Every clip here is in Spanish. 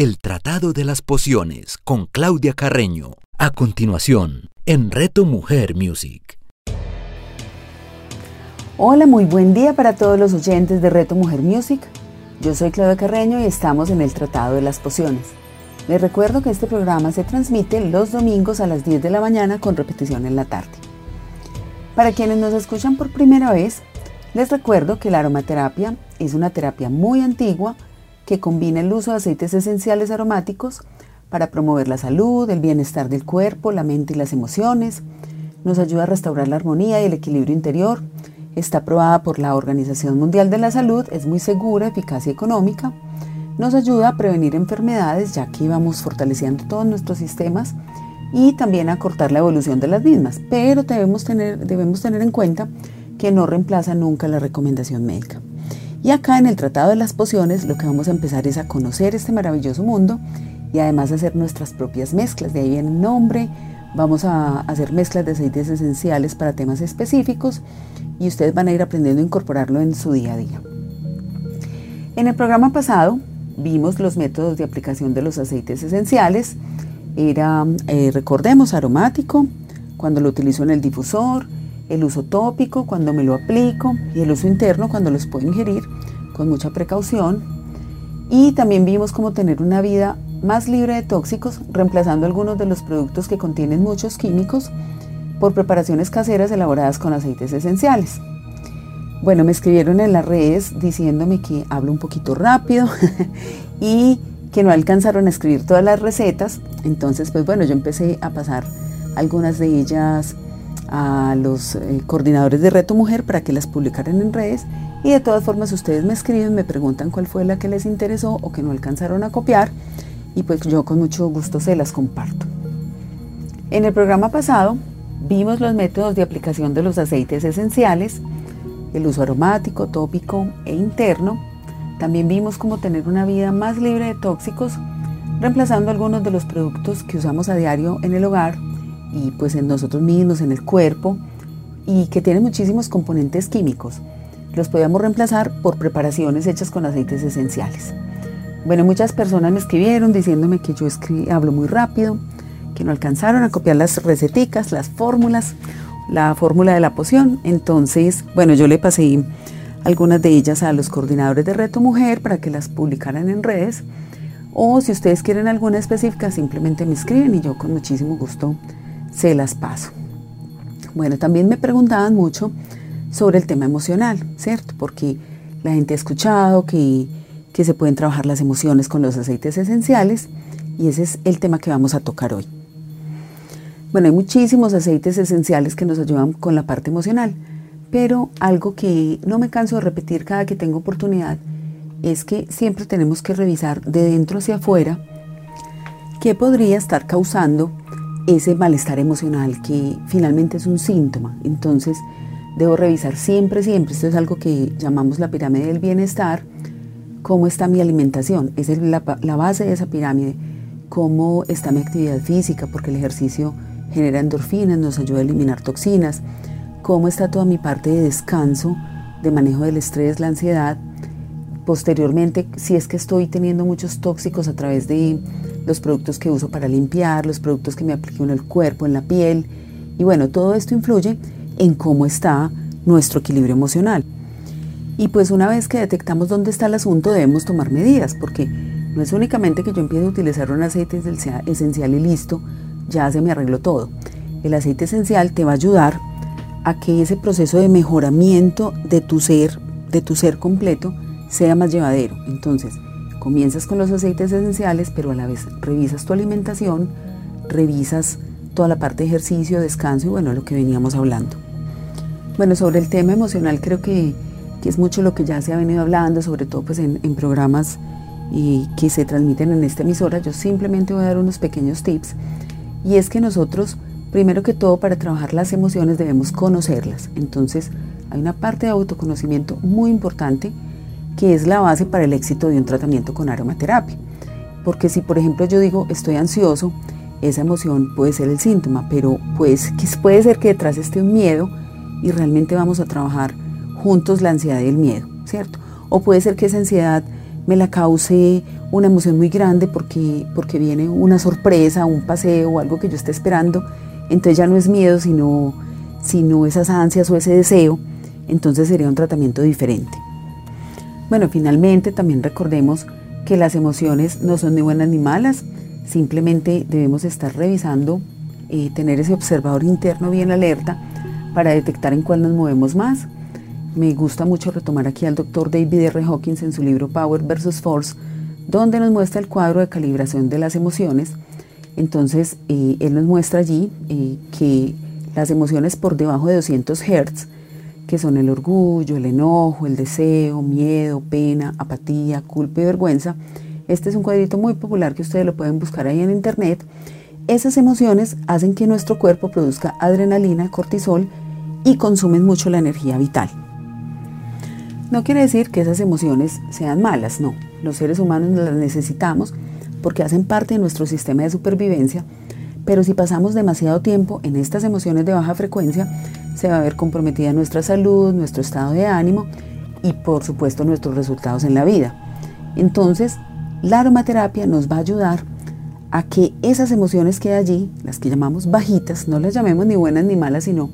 El Tratado de las Pociones con Claudia Carreño. A continuación, en Reto Mujer Music. Hola, muy buen día para todos los oyentes de Reto Mujer Music. Yo soy Claudia Carreño y estamos en el Tratado de las Pociones. Les recuerdo que este programa se transmite los domingos a las 10 de la mañana con repetición en la tarde. Para quienes nos escuchan por primera vez, les recuerdo que la aromaterapia es una terapia muy antigua que combina el uso de aceites esenciales aromáticos para promover la salud, el bienestar del cuerpo, la mente y las emociones. Nos ayuda a restaurar la armonía y el equilibrio interior. Está aprobada por la Organización Mundial de la Salud, es muy segura, eficaz y económica. Nos ayuda a prevenir enfermedades ya que vamos fortaleciendo todos nuestros sistemas y también a cortar la evolución de las mismas. Pero debemos tener, debemos tener en cuenta que no reemplaza nunca la recomendación médica. Y acá en el Tratado de las Pociones lo que vamos a empezar es a conocer este maravilloso mundo y además hacer nuestras propias mezclas. De ahí viene el nombre. Vamos a hacer mezclas de aceites esenciales para temas específicos y ustedes van a ir aprendiendo a incorporarlo en su día a día. En el programa pasado vimos los métodos de aplicación de los aceites esenciales. Era, eh, recordemos, aromático, cuando lo utilizo en el difusor, el uso tópico cuando me lo aplico y el uso interno cuando los puedo ingerir con mucha precaución. Y también vimos cómo tener una vida más libre de tóxicos, reemplazando algunos de los productos que contienen muchos químicos por preparaciones caseras elaboradas con aceites esenciales. Bueno, me escribieron en las redes diciéndome que hablo un poquito rápido y que no alcanzaron a escribir todas las recetas. Entonces, pues bueno, yo empecé a pasar algunas de ellas a los eh, coordinadores de Reto Mujer para que las publicaran en redes y de todas formas ustedes me escriben, me preguntan cuál fue la que les interesó o que no alcanzaron a copiar y pues yo con mucho gusto se las comparto. En el programa pasado vimos los métodos de aplicación de los aceites esenciales, el uso aromático, tópico e interno. También vimos cómo tener una vida más libre de tóxicos, reemplazando algunos de los productos que usamos a diario en el hogar y pues en nosotros mismos, en el cuerpo, y que tienen muchísimos componentes químicos. Los podíamos reemplazar por preparaciones hechas con aceites esenciales. Bueno, muchas personas me escribieron diciéndome que yo hablo muy rápido, que no alcanzaron a copiar las receticas, las fórmulas, la fórmula de la poción. Entonces, bueno, yo le pasé algunas de ellas a los coordinadores de Reto Mujer para que las publicaran en redes. O si ustedes quieren alguna específica, simplemente me escriben y yo con muchísimo gusto se las paso. Bueno, también me preguntaban mucho sobre el tema emocional, ¿cierto? Porque la gente ha escuchado que, que se pueden trabajar las emociones con los aceites esenciales y ese es el tema que vamos a tocar hoy. Bueno, hay muchísimos aceites esenciales que nos ayudan con la parte emocional, pero algo que no me canso de repetir cada que tengo oportunidad es que siempre tenemos que revisar de dentro hacia afuera qué podría estar causando ese malestar emocional que finalmente es un síntoma. Entonces, debo revisar siempre, siempre, esto es algo que llamamos la pirámide del bienestar, cómo está mi alimentación, esa es la, la base de esa pirámide, cómo está mi actividad física, porque el ejercicio genera endorfinas, nos ayuda a eliminar toxinas, cómo está toda mi parte de descanso, de manejo del estrés, la ansiedad, posteriormente si es que estoy teniendo muchos tóxicos a través de los productos que uso para limpiar, los productos que me aplico en el cuerpo, en la piel. Y bueno, todo esto influye en cómo está nuestro equilibrio emocional. Y pues una vez que detectamos dónde está el asunto, debemos tomar medidas, porque no es únicamente que yo empiece a utilizar un aceite esencial y listo, ya se me arregló todo. El aceite esencial te va a ayudar a que ese proceso de mejoramiento de tu ser, de tu ser completo, sea más llevadero. Entonces, Comienzas con los aceites esenciales, pero a la vez revisas tu alimentación, revisas toda la parte de ejercicio, descanso y bueno, lo que veníamos hablando. Bueno, sobre el tema emocional creo que, que es mucho lo que ya se ha venido hablando, sobre todo pues en, en programas y que se transmiten en esta emisora. Yo simplemente voy a dar unos pequeños tips y es que nosotros, primero que todo, para trabajar las emociones debemos conocerlas. Entonces, hay una parte de autoconocimiento muy importante que es la base para el éxito de un tratamiento con aromaterapia. Porque si por ejemplo yo digo estoy ansioso, esa emoción puede ser el síntoma, pero pues puede ser que detrás esté un miedo y realmente vamos a trabajar juntos la ansiedad y el miedo, ¿cierto? O puede ser que esa ansiedad me la cause una emoción muy grande porque, porque viene una sorpresa, un paseo o algo que yo esté esperando. Entonces ya no es miedo, sino, sino esas ansias o ese deseo. Entonces sería un tratamiento diferente. Bueno, finalmente también recordemos que las emociones no son ni buenas ni malas, simplemente debemos estar revisando, eh, tener ese observador interno bien alerta para detectar en cuál nos movemos más. Me gusta mucho retomar aquí al doctor David R. Hawkins en su libro Power versus Force, donde nos muestra el cuadro de calibración de las emociones. Entonces, eh, él nos muestra allí eh, que las emociones por debajo de 200 Hz, que son el orgullo, el enojo, el deseo, miedo, pena, apatía, culpa y vergüenza, este es un cuadrito muy popular que ustedes lo pueden buscar ahí en internet. Esas emociones hacen que nuestro cuerpo produzca adrenalina, cortisol y consumen mucho la energía vital. No quiere decir que esas emociones sean malas, no. Los seres humanos las necesitamos porque hacen parte de nuestro sistema de supervivencia, pero si pasamos demasiado tiempo en estas emociones de baja frecuencia, se va a ver comprometida nuestra salud, nuestro estado de ánimo y por supuesto nuestros resultados en la vida. Entonces, la aromaterapia nos va a ayudar a que esas emociones que hay allí, las que llamamos bajitas, no las llamemos ni buenas ni malas, sino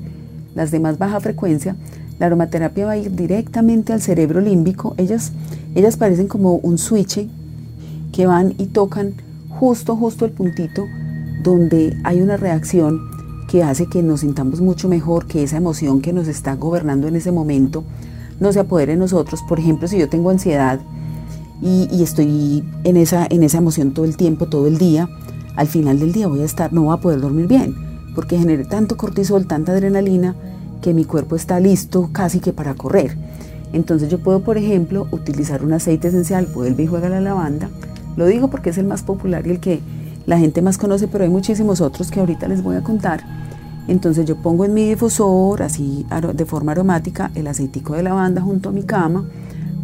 las de más baja frecuencia, la aromaterapia va a ir directamente al cerebro límbico. Ellas, ellas parecen como un switch que van y tocan justo, justo el puntito donde hay una reacción que hace que nos sintamos mucho mejor, que esa emoción que nos está gobernando en ese momento no se apodere en nosotros. Por ejemplo, si yo tengo ansiedad y, estoy en esa, en esa emoción todo el tiempo, todo el día, al final del día voy a estar, no voy a poder dormir bien, porque generé tanto cortisol, tanta adrenalina, que mi cuerpo está listo casi que para correr. Entonces yo puedo, por ejemplo, utilizar un aceite esencial, vuelve y juega la lavanda. Lo digo porque es el más popular y el que la gente más conoce, pero hay muchísimos otros que ahorita les voy a contar. Entonces yo pongo en mi difusor, así de forma aromática, el aceitico de lavanda junto a mi cama.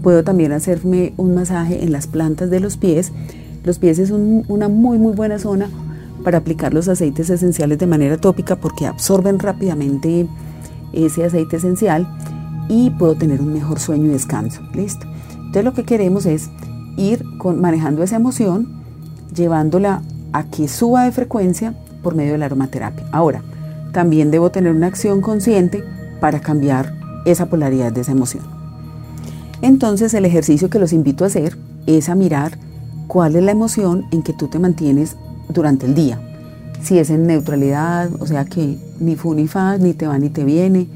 Puedo también hacerme un masaje en las plantas de los pies. Los pies es una muy muy buena zona para aplicar los aceites esenciales de manera tópica porque absorben rápidamente ese aceite esencial y puedo tener un mejor sueño y descanso. ¿Listo? Entonces lo que queremos es ir manejando esa emoción, llevándola a que suba de frecuencia por medio de la aromaterapia. Ahora, también debo tener una acción consciente para cambiar esa polaridad de esa emoción. Entonces el ejercicio que los invito a hacer es a mirar cuál es la emoción en que tú te mantienes durante el día. Si es en neutralidad, o sea que ni fu ni fa, ni te va ni te viene.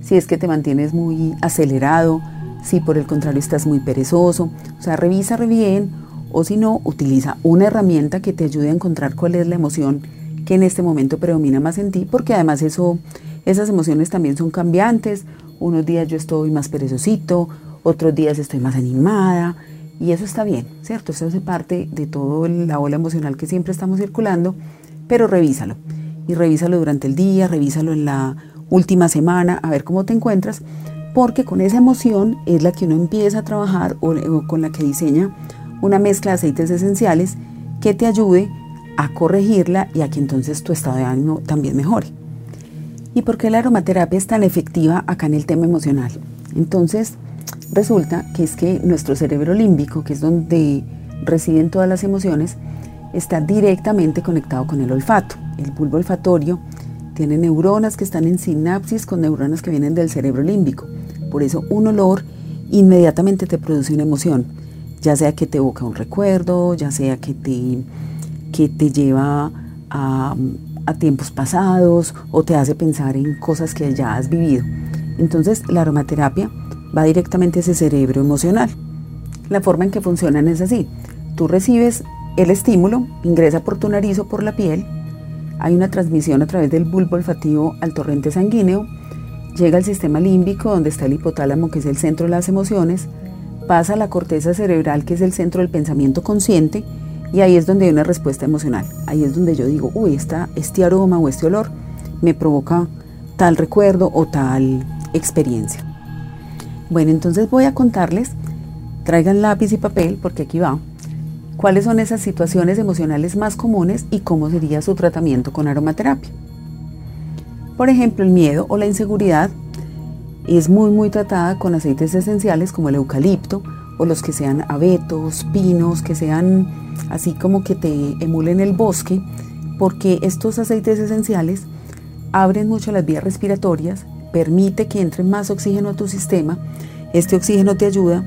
Si es que te mantienes muy acelerado, si por el contrario estás muy perezoso. O sea, revisa bien o si no, utiliza una herramienta que te ayude a encontrar cuál es la emoción que en este momento predomina más en ti, porque además eso, esas emociones también son cambiantes. Unos días yo estoy más perezosito, otros días estoy más animada y eso está bien, ¿cierto? Eso hace parte de toda la ola emocional que siempre estamos circulando, pero revísalo. Y revísalo durante el día, revísalo en la última semana, a ver cómo te encuentras, porque con esa emoción es la que uno empieza a trabajar o, o con la que diseña una mezcla de aceites esenciales que te ayude a corregirla y a que entonces tu estado de ánimo también mejore. ¿Y por qué la aromaterapia es tan efectiva acá en el tema emocional? Entonces, resulta que es que nuestro cerebro límbico, que es donde residen todas las emociones, está directamente conectado con el olfato. El bulbo olfatorio tiene neuronas que están en sinapsis con neuronas que vienen del cerebro límbico. Por eso un olor inmediatamente te produce una emoción, ya sea que te evoca un recuerdo, ya sea que te que te lleva a, tiempos pasados o te hace pensar en cosas que ya has vivido. Entonces la aromaterapia va directamente a ese cerebro emocional. La forma en que funcionan es así. Tú recibes el estímulo, ingresa por tu nariz o por la piel, hay una transmisión a través del bulbo olfativo al torrente sanguíneo, llega al sistema límbico donde está el hipotálamo que es el centro de las emociones, pasa a la corteza cerebral que es el centro del pensamiento consciente y ahí es donde hay una respuesta emocional. Ahí es donde yo digo, uy, este aroma o este olor me provoca tal recuerdo o tal experiencia. Bueno, entonces voy a contarles, traigan lápiz y papel porque aquí va, cuáles son esas situaciones emocionales más comunes y cómo sería su tratamiento con aromaterapia. Por ejemplo, el miedo o la inseguridad es muy muy tratada con aceites esenciales como el eucalipto o los que sean abetos, pinos, que sean así como que te emulen el bosque, porque estos aceites esenciales abren mucho las vías respiratorias, permite que entre más oxígeno a tu sistema, este oxígeno te ayuda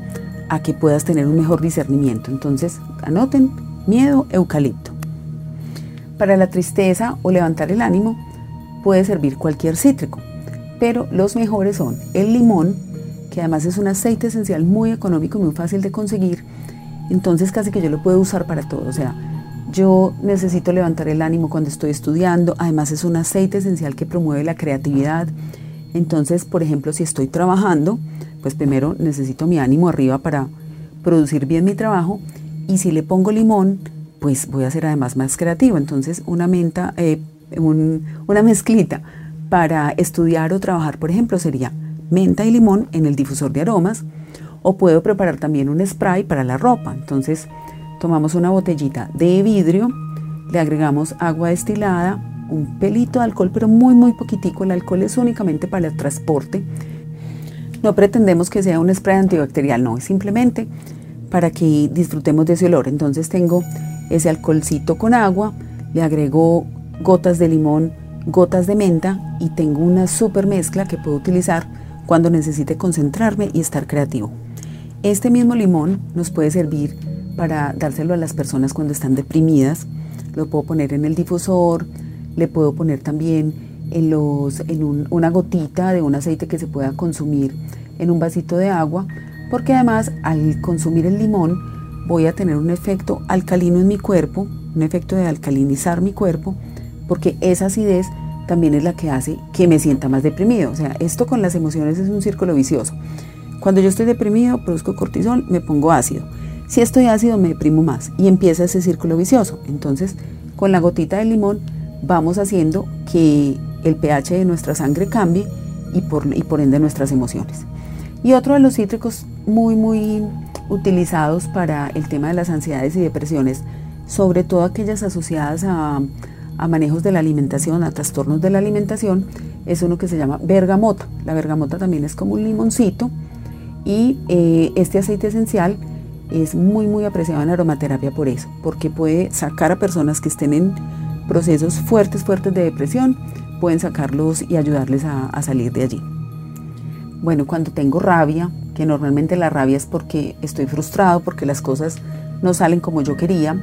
a que puedas tener un mejor discernimiento. Entonces, anoten, miedo, eucalipto. Para la tristeza o levantar el ánimo puede servir cualquier cítrico, pero los mejores son el limón, que además es un aceite esencial muy económico, muy fácil de conseguir, entonces casi que yo lo puedo usar para todo, o sea, yo necesito levantar el ánimo cuando estoy estudiando, además es un aceite esencial que promueve la creatividad, entonces, por ejemplo, si estoy trabajando, pues primero necesito mi ánimo arriba para producir bien mi trabajo. Y si le pongo limón, pues voy a ser además más creativo. Entonces, una menta, eh, una mezclita para estudiar o trabajar, por ejemplo, sería menta y limón en el difusor de aromas o puedo preparar también un spray para la ropa. Entonces, tomamos una botellita de vidrio, le agregamos agua destilada, un pelito de alcohol, pero muy, muy poquitico. El alcohol es únicamente para el transporte. No pretendemos que sea un spray antibacterial, no, es simplemente para que disfrutemos de ese olor. Entonces tengo ese alcoholcito con agua, le agrego gotas de limón, gotas de menta y tengo una super mezcla que puedo utilizar cuando necesite concentrarme y estar creativo. Este mismo limón nos puede servir para dárselo a las personas cuando están deprimidas. Lo puedo poner en el difusor, le puedo poner también en, los, en una gotita de un aceite que se pueda consumir en un vasito de agua, porque además al consumir el limón voy a tener un efecto alcalino en mi cuerpo, un efecto de alcalinizar mi cuerpo, porque esa acidez también es la que hace que me sienta más deprimido. O sea, esto con las emociones es un círculo vicioso. Cuando yo estoy deprimido, produzco cortisol, me pongo ácido. Si estoy ácido, me deprimo más y empieza ese círculo vicioso. Entonces, con la gotita de limón vamos haciendo que el pH de nuestra sangre cambie y por, y por ende nuestras emociones. Y otro de los cítricos muy, muy utilizados para el tema de las ansiedades y depresiones, sobre todo aquellas asociadas a, manejos de la alimentación, a trastornos de la alimentación, es uno que se llama bergamota. La bergamota también es como un limoncito y eh, este aceite esencial es muy, muy apreciado en aromaterapia por eso, porque puede sacar a personas que estén en procesos fuertes, fuertes de depresión, pueden sacarlos y ayudarles a, salir de allí. Bueno, cuando tengo rabia, que normalmente la rabia es porque estoy frustrado, porque las cosas no salen como yo quería,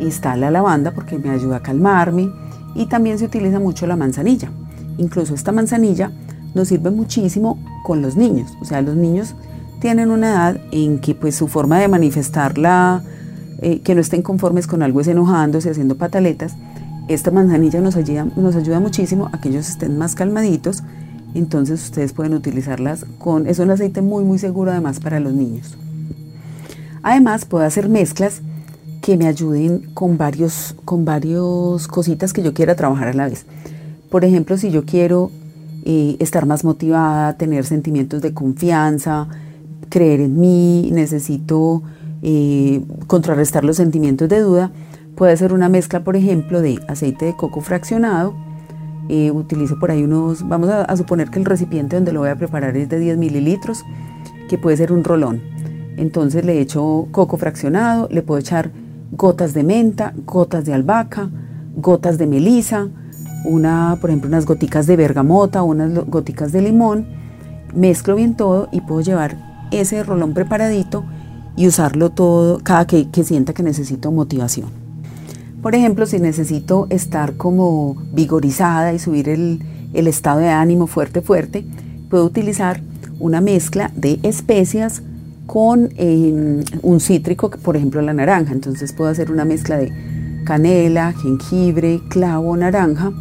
está la lavanda porque me ayuda a calmarme y también se utiliza mucho la manzanilla. Incluso esta manzanilla nos sirve muchísimo con los niños, o sea, los niños tienen una edad en que pues su forma de manifestarla, eh, que no estén conformes con algo es enojándose, haciendo pataletas, esta manzanilla nos ayuda, nos ayuda muchísimo a que ellos estén más calmaditos, entonces ustedes pueden utilizarlas con, es un aceite muy muy seguro además para los niños. Además puedo hacer mezclas que me ayuden con varios, con varios cositas que yo quiera trabajar a la vez. Por ejemplo, si yo quiero eh, estar más motivada, tener sentimientos de confianza, creer en mí, necesito eh, contrarrestar los sentimientos de duda, Puede ser una mezcla, por ejemplo, de aceite de coco fraccionado. Eh, utilizo por ahí unos, vamos a, suponer que el recipiente donde lo voy a preparar es de 10 mililitros, que puede ser un rolón. Entonces le echo coco fraccionado, le puedo echar gotas de menta, gotas de albahaca, gotas de melisa, una, por ejemplo, unas goticas de bergamota, unas goticas de limón. Mezclo bien todo y puedo llevar ese rolón preparadito y usarlo todo cada que sienta que necesito motivación. Por ejemplo, si necesito estar como vigorizada y subir el, estado de ánimo fuerte, fuerte, puedo utilizar una mezcla de especias con em, un cítrico, por ejemplo la naranja. Entonces puedo hacer una mezcla de canela, jengibre, clavo, naranja.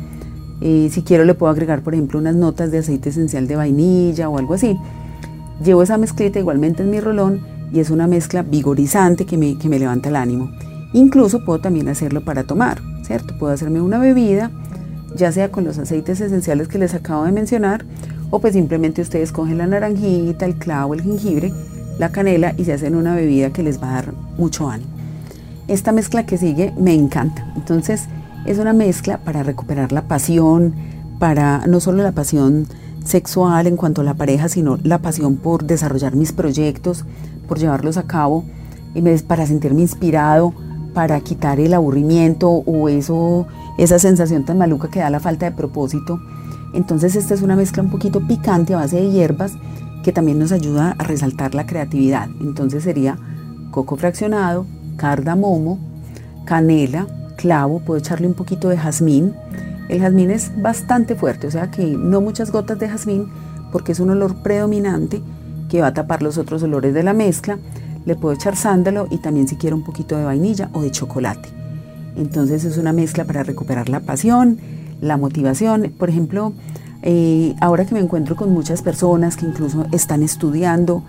Eh, si quiero le puedo agregar, por ejemplo, unas notas de aceite esencial de vainilla o algo así. Llevo esa mezclita igualmente en mi rolón y es una mezcla vigorizante que me, que me levanta el ánimo. Incluso puedo también hacerlo para tomar, ¿cierto? Puedo hacerme una bebida, ya sea con los aceites esenciales que les acabo de mencionar, o pues simplemente ustedes cogen la naranjita, el clavo, el jengibre, la canela y se hacen una bebida que les va a dar mucho ánimo. Esta mezcla que sigue me encanta. Entonces es una mezcla para recuperar la pasión, para no solo la pasión sexual en cuanto a la pareja, sino la pasión por desarrollar mis proyectos, por llevarlos a cabo para sentirme inspirado, para quitar el aburrimiento o eso, esa sensación tan maluca que da la falta de propósito. Entonces esta es una mezcla un poquito picante a base de hierbas que también nos ayuda a resaltar la creatividad. Entonces sería coco fraccionado, cardamomo, canela, clavo, puedo echarle un poquito de jazmín. El jazmín es bastante fuerte, o sea que no muchas gotas de jazmín porque es un olor predominante que va a tapar los otros olores de la mezcla. Le puedo echar sándalo y también si quiero un poquito de vainilla o de chocolate. Entonces es una mezcla para recuperar la pasión, la motivación. Por ejemplo, eh, ahora que me encuentro con muchas personas que incluso están estudiando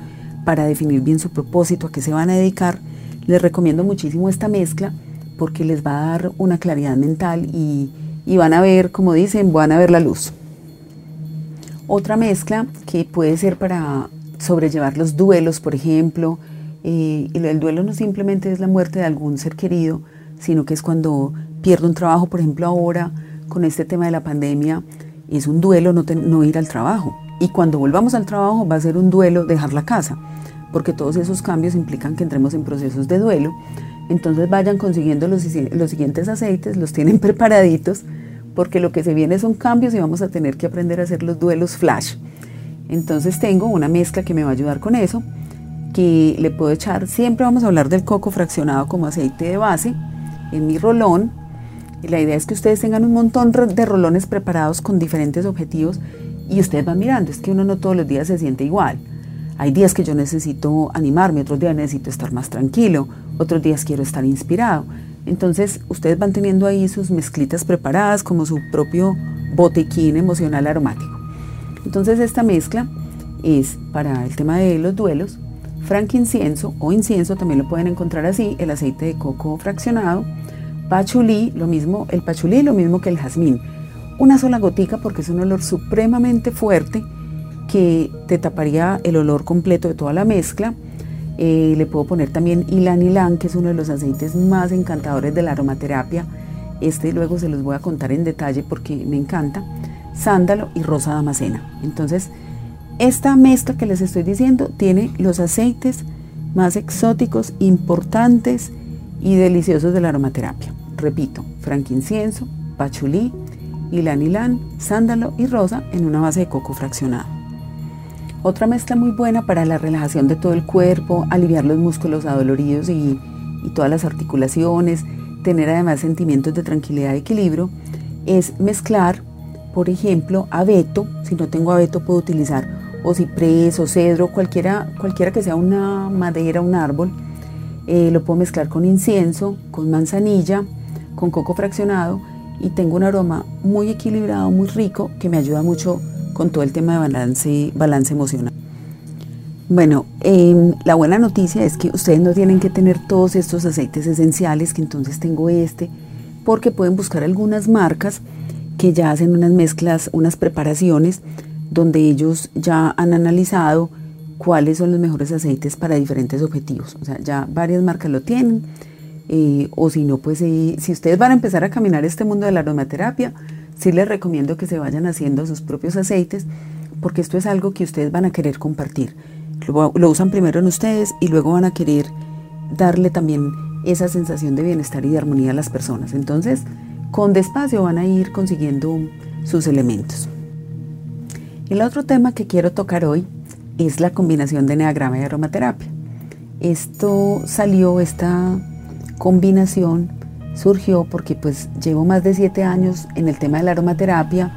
para definir bien su propósito, a qué se van a dedicar, les recomiendo muchísimo esta mezcla porque les va a dar una claridad mental y, van a ver, como dicen, van a ver la luz. Otra mezcla que puede ser para sobrellevar los duelos, por ejemplo, eh, el duelo no simplemente es la muerte de algún ser querido, sino que es cuando pierdo un trabajo, por ejemplo, ahora con este tema de la pandemia, es un duelo no, ir al trabajo. Y cuando volvamos al trabajo va a ser un duelo dejar la casa, porque todos esos cambios implican que entremos en procesos de duelo. Entonces vayan consiguiendo los, los siguientes aceites, los tienen preparaditos, porque lo que se viene son cambios y vamos a tener que aprender a hacer los duelos flash. Entonces tengo una mezcla que me va a ayudar con eso, que le puedo echar, siempre vamos a hablar del coco fraccionado como aceite de base, en mi rolón. Y la idea es que ustedes tengan un montón de rolones preparados con diferentes objetivos y ustedes van mirando, es que uno no todos los días se siente igual. Hay días que yo necesito animarme, otros días necesito estar más tranquilo, otros días quiero estar inspirado. Entonces ustedes van teniendo ahí sus mezclitas preparadas como su propio botequín emocional aromático. Entonces esta mezcla es para el tema de los duelos, frankincenso o incienso, también lo pueden encontrar así, el aceite de coco fraccionado, pachulí, lo mismo, el pachulí lo mismo que el jazmín. Una sola gotica porque es un olor supremamente fuerte que te taparía el olor completo de toda la mezcla. Eh, le puedo poner también ilan ilan, que es uno de los aceites más encantadores de la aromaterapia. Este luego se los voy a contar en detalle porque me encanta. Sándalo y rosa damascena. Entonces, esta mezcla que les estoy diciendo tiene los aceites más exóticos, importantes y deliciosos de la aromaterapia. Repito, frankincienso, pachulí, ilan ilan, sándalo y rosa en una base de coco fraccionado. Otra mezcla muy buena para la relajación de todo el cuerpo, aliviar los músculos adoloridos y, y todas las articulaciones, tener además sentimientos de tranquilidad y equilibrio, es mezclar, por ejemplo, abeto. Si no tengo abeto puedo utilizar o ciprés o cedro, cualquiera, cualquiera que sea una madera, un árbol. Eh, lo puedo mezclar con incienso, con manzanilla, con coco fraccionado y tengo un aroma muy equilibrado, muy rico, que me ayuda mucho con todo el tema de balance, balance emocional. Bueno, em, la buena noticia es que ustedes no tienen que tener todos estos aceites esenciales, que entonces tengo este, porque pueden buscar algunas marcas que ya hacen unas mezclas, unas preparaciones donde ellos ya han analizado cuáles son los mejores aceites para diferentes objetivos. O sea, ya varias marcas lo tienen. Eh, o si no, pues eh, si ustedes van a empezar a caminar este mundo de la aromaterapia, sí les recomiendo que se vayan haciendo sus propios aceites, porque esto es algo que ustedes van a querer compartir. Lo, lo usan primero en ustedes y luego van a querer darle también esa sensación de bienestar y de armonía a las personas. Entonces, con despacio van a ir consiguiendo sus elementos. El otro tema que quiero tocar hoy es la combinación de neagrama y aromaterapia. Esto salió, esta combinación surgió porque pues llevo más de siete años en el tema de la aromaterapia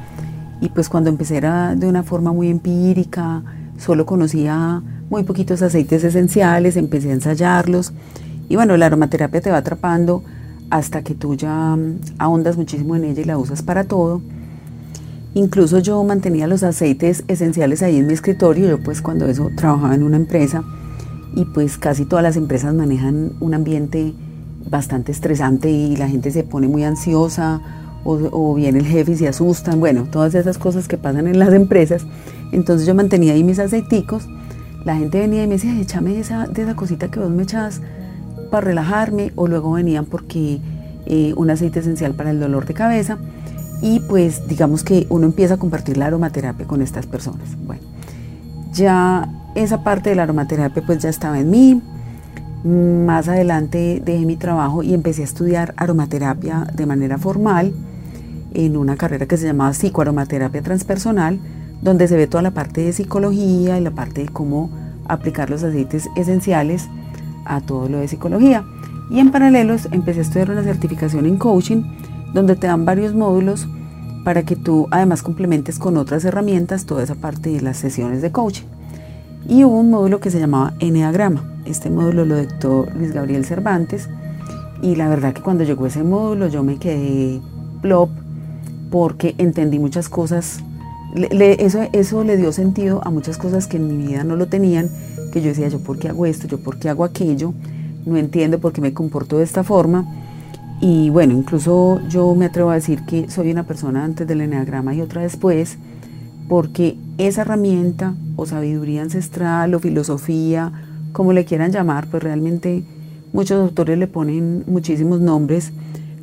y pues cuando empecé era de una forma muy empírica, solo conocía muy poquitos aceites esenciales, empecé a ensayarlos y bueno, la aromaterapia te va atrapando hasta que tú ya ahondas muchísimo en ella y la usas para todo. Incluso yo mantenía los aceites esenciales ahí en mi escritorio, yo pues cuando eso trabajaba en una empresa y pues casi todas las empresas manejan un ambiente bastante estresante y la gente se pone muy ansiosa o, viene el jefe y se asustan, bueno, todas esas cosas que pasan en las empresas. Entonces yo mantenía ahí mis aceiticos, la gente venía y me decía, échame esa, de esa cosita que vos me echas para relajarme o luego venían porque eh, un aceite esencial para el dolor de cabeza y pues digamos que uno empieza a compartir la aromaterapia con estas personas. Bueno, ya esa parte de la aromaterapia pues ya estaba en mí. Más adelante dejé mi trabajo y empecé a estudiar aromaterapia de manera formal en una carrera que se llamaba psicoaromaterapia transpersonal, donde se ve toda la parte de psicología y la parte de cómo aplicar los aceites esenciales a todo lo de psicología. Y en paralelo empecé a estudiar una certificación en coaching, donde te dan varios módulos para que tú además complementes con otras herramientas toda esa parte de las sesiones de coaching. Y hubo un módulo que se llamaba Enneagrama. Este módulo lo dictó Luis Gabriel Cervantes y la verdad que cuando llegó ese módulo yo me quedé plop porque entendí muchas cosas. eso, eso le dio sentido a muchas cosas que en mi vida no lo tenían, que yo decía, yo por qué hago esto, yo por qué hago aquello, no entiendo por qué me comporto de esta forma. Y bueno, incluso yo me atrevo a decir que soy una persona antes del eneagrama y otra después, porque esa herramienta o sabiduría ancestral o filosofía, como le quieran llamar, pues realmente muchos autores le ponen muchísimos nombres.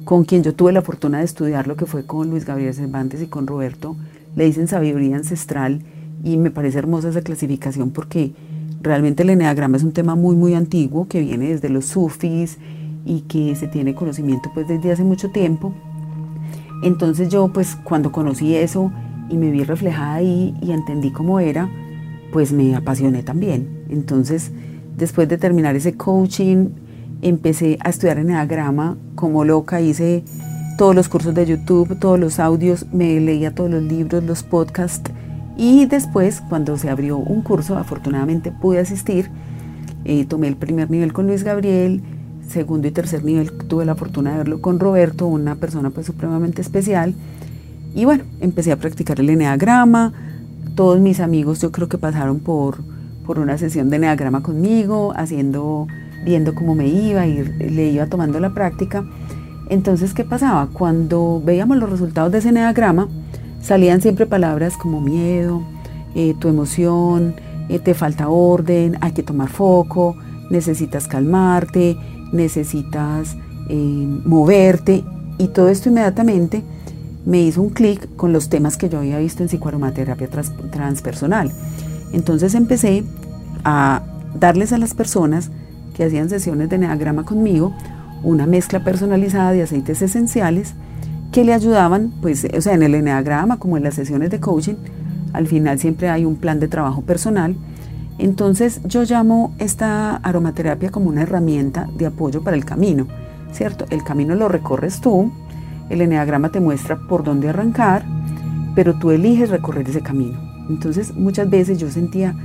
Con quien yo tuve la fortuna de estudiar lo que fue con Luis Gabriel Cervantes y con Roberto, le dicen sabiduría ancestral y me parece hermosa esa clasificación porque realmente el eneagrama es un tema muy muy antiguo que viene desde los sufis y que se tiene conocimiento pues desde hace mucho tiempo. Entonces yo pues cuando conocí eso y me vi reflejada ahí y entendí cómo era, pues me apasioné también. Entonces después de terminar ese coaching empecé a estudiar eneagrama como loca, hice todos los cursos de YouTube, todos los audios, me leía todos los libros, los podcasts y después cuando se abrió un curso, afortunadamente pude asistir, eh, tomé el primer nivel con Luis Gabriel, segundo y tercer nivel tuve la fortuna de verlo con Roberto, una persona pues supremamente especial y bueno, empecé a practicar el eneagrama, todos mis amigos yo creo que pasaron por, por una sesión de eneagrama conmigo, haciendo viendo cómo me iba y le iba tomando la práctica. Entonces, ¿qué pasaba? Cuando veíamos los resultados de ese eneagrama, salían siempre palabras como miedo, eh, tu emoción, eh, te falta orden, hay que tomar foco, necesitas calmarte, necesitas eh, moverte y todo esto inmediatamente me hizo un clic con los temas que yo había visto en psicoaromaterapia transpersonal. Entonces empecé a darles a las personas que hacían sesiones de neagrama conmigo, una mezcla personalizada de aceites esenciales que le ayudaban, pues, o sea, en el eneagrama como en las sesiones de coaching, al final siempre hay un plan de trabajo personal. Entonces yo llamo esta aromaterapia como una herramienta de apoyo para el camino, ¿cierto? El camino lo recorres tú, el eneagrama te muestra por dónde arrancar, pero tú eliges recorrer ese camino. Entonces muchas veces yo sentía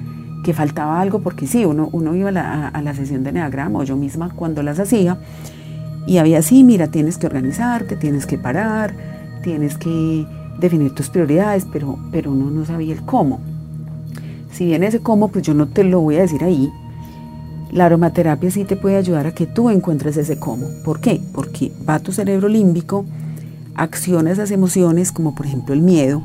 que faltaba algo, porque sí, uno, uno iba a la, sesión de Neagrama o yo misma cuando las hacía, y había así, mira, tienes que organizarte, tienes que parar, tienes que definir tus prioridades, pero, pero uno no sabía el cómo. Si bien ese cómo, pues yo no te lo voy a decir ahí, la aromaterapia sí te puede ayudar a que tú encuentres ese cómo. ¿Por qué? Porque va tu cerebro límbico, acciona esas emociones, como por ejemplo el miedo,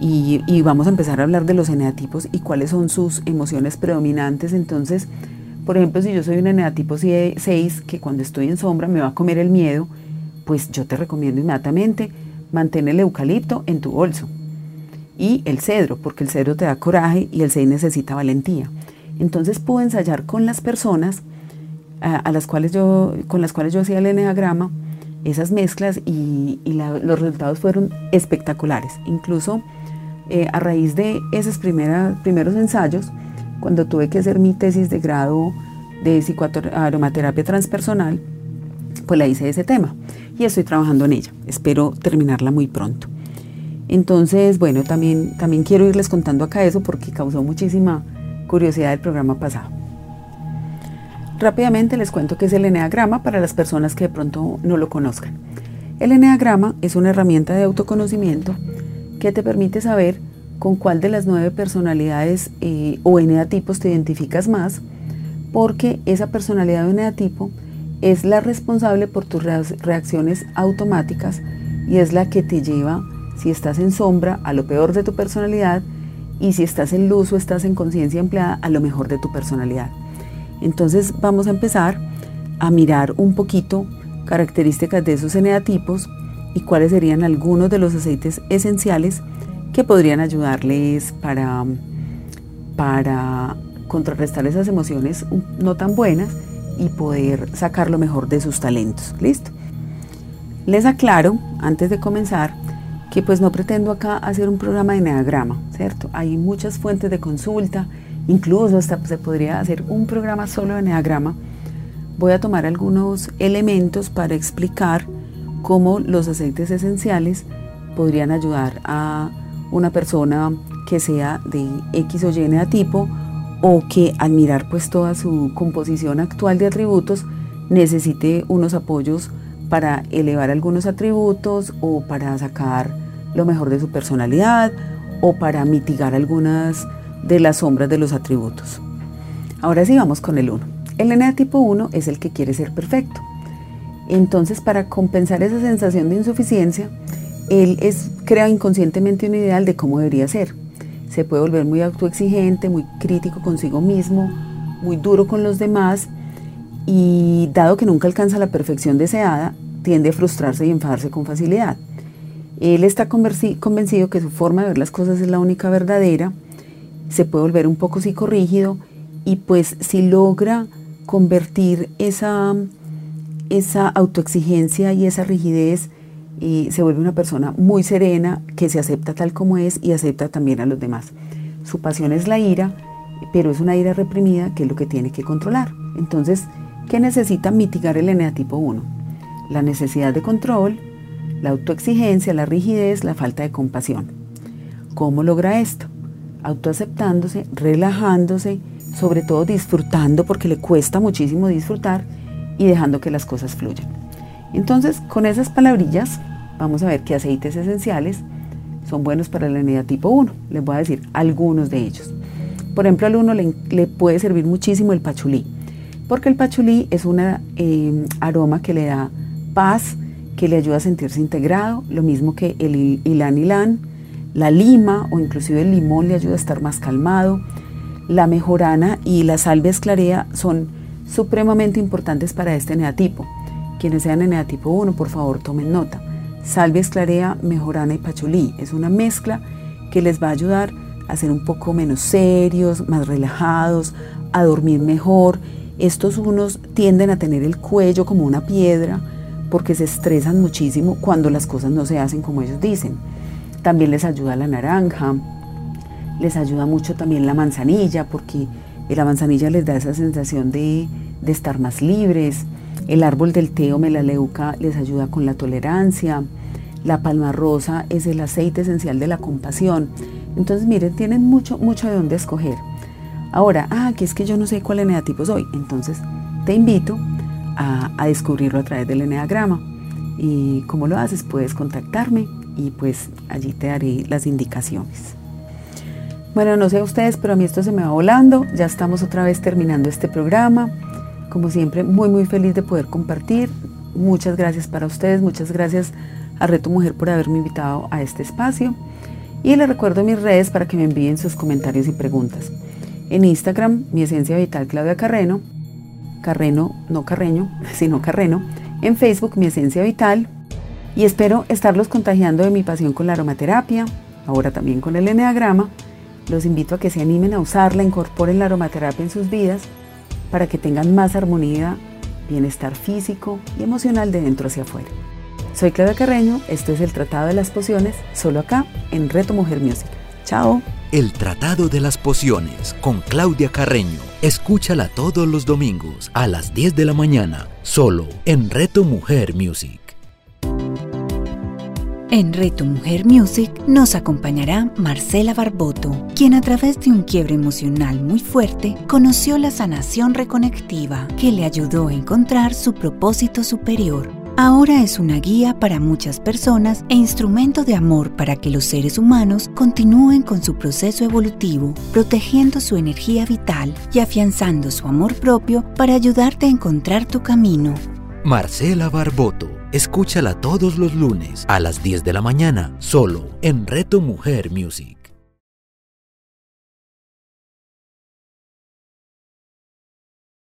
y, vamos a empezar a hablar de los eneatipos y cuáles son sus emociones predominantes. Entonces, por ejemplo, si yo soy un eneatipo 6 que cuando estoy en sombra me va a comer el miedo, pues yo te recomiendo inmediatamente mantén el eucalipto en tu bolso y el cedro, porque el cedro te da coraje y el 6 necesita valentía. Entonces puedo ensayar con las personas a, las cuales yo, con las cuales yo hacía el eneagrama esas mezclas y, los resultados fueron espectaculares. Incluso eh, a raíz de esos primeros ensayos, cuando tuve que hacer mi tesis de grado de psicoaromaterapia transpersonal, pues la hice de ese tema y estoy trabajando en ella. Espero terminarla muy pronto. Entonces, bueno, también, también quiero irles contando acá eso porque causó muchísima curiosidad el programa pasado. Rápidamente les cuento qué es el eneagrama para las personas que de pronto no lo conozcan. El eneagrama es una herramienta de autoconocimiento que te permite saber con cuál de las nueve personalidades eh, o eneatipos te identificas más, porque esa personalidad o eneatipo es la responsable por tus reacciones automáticas y es la que te lleva, si estás en sombra, a lo peor de tu personalidad y si estás en luz o estás en conciencia empleada, a lo mejor de tu personalidad. Entonces vamos a empezar a mirar un poquito características de esos eneatipos y cuáles serían algunos de los aceites esenciales que podrían ayudarles para, para contrarrestar esas emociones no tan buenas y poder sacar lo mejor de sus talentos. ¿Listo? Les aclaro, antes de comenzar, que pues no pretendo acá hacer un programa de enneagrama, ¿cierto? Hay muchas fuentes de consulta, incluso hasta se podría hacer un programa solo de enneagrama. Voy a tomar algunos elementos para explicar cómo los aceites esenciales podrían ayudar a una persona que sea de X o Y tipo o que al mirar pues toda su composición actual de atributos necesite unos apoyos para elevar algunos atributos o para sacar lo mejor de su personalidad o para mitigar algunas de las sombras de los atributos. Ahora sí vamos con el 1. El NA tipo 1 es el que quiere ser perfecto. Entonces para compensar esa sensación de insuficiencia, él es, crea inconscientemente un ideal de cómo debería ser. Se puede volver muy autoexigente, muy crítico consigo mismo, muy duro con los demás y dado que nunca alcanza la perfección deseada, tiende a frustrarse y enfadarse con facilidad. Él está convencido que su forma de ver las cosas es la única verdadera, se puede volver un poco psicorrígido y pues si logra convertir esa, esa autoexigencia y esa rigidez se vuelve una persona muy serena, que se acepta tal como es y acepta también a los demás. Su pasión es la ira, pero es una ira reprimida que es lo que tiene que controlar. Entonces, ¿qué necesita mitigar el eneatipo 1? La necesidad de control, la autoexigencia, la rigidez, la falta de compasión. ¿Cómo logra esto? Autoaceptándose, relajándose, sobre todo disfrutando porque le cuesta muchísimo disfrutar y dejando que las cosas fluyan. Entonces, con esas palabrillas, vamos a ver qué aceites esenciales son buenos para la unidad tipo 1. Les voy a decir algunos de ellos. Por ejemplo, al 1 le, puede servir muchísimo el pachulí, porque el pachulí es un eh, aroma que le da paz, que le ayuda a sentirse integrado, lo mismo que el ilan, la lima o inclusive el limón le ayuda a estar más calmado, la mejorana y la salvia esclarea son supremamente importantes para este neatipo. Quienes sean en tipo 1, por favor, tomen nota. Salvia esclarea, mejorana y pachulí. Es una mezcla que les va a ayudar a ser un poco menos serios, más relajados, a dormir mejor. Estos unos tienden a tener el cuello como una piedra porque se estresan muchísimo cuando las cosas no se hacen como ellos dicen. También les ayuda la naranja, les ayuda mucho también la manzanilla porque la manzanilla les da esa sensación de, de estar más libres. El árbol del té o melaleuca les ayuda con la tolerancia. La palma rosa es el aceite esencial de la compasión. Entonces, miren, tienen mucho, mucho de dónde escoger. Ahora, ah, que es que yo no sé cuál eneatipo soy. Entonces, te invito a, a descubrirlo a través del eneagrama. ¿Y cómo lo haces? Puedes contactarme y pues allí te daré las indicaciones. Bueno, no sé ustedes, pero a mí esto se me va volando. Ya estamos otra vez terminando este programa. Como siempre, muy muy feliz de poder compartir. Muchas gracias para ustedes, muchas gracias a Reto Mujer por haberme invitado a este espacio. Y les recuerdo mis redes para que me envíen sus comentarios y preguntas. En Instagram, mi esencia vital Claudia Carreno, Carreno, no Carreño, sino Carreno. En Facebook, mi esencia vital. Y espero estarlos contagiando de mi pasión con la aromaterapia, ahora también con el eneagrama. Los invito a que se animen a usarla, incorporen la aromaterapia en sus vidas para que tengan más armonía, bienestar físico y emocional de dentro hacia afuera. Soy Claudia Carreño, esto es el Tratado de las Pociones, solo acá en Reto Mujer Music. Chao. El Tratado de las Pociones con Claudia Carreño. Escúchala todos los domingos a las 10 de la mañana, solo en Reto Mujer Music. En Reto Mujer Music nos acompañará Marcela Barboto, quien a través de un quiebre emocional muy fuerte conoció la sanación reconectiva que le ayudó a encontrar su propósito superior. Ahora es una guía para muchas personas e instrumento de amor para que los seres humanos continúen con su proceso evolutivo, protegiendo su energía vital y afianzando su amor propio para ayudarte a encontrar tu camino. Marcela Barboto Escúchala todos los lunes a las 10 de la mañana, solo en Reto Mujer Music.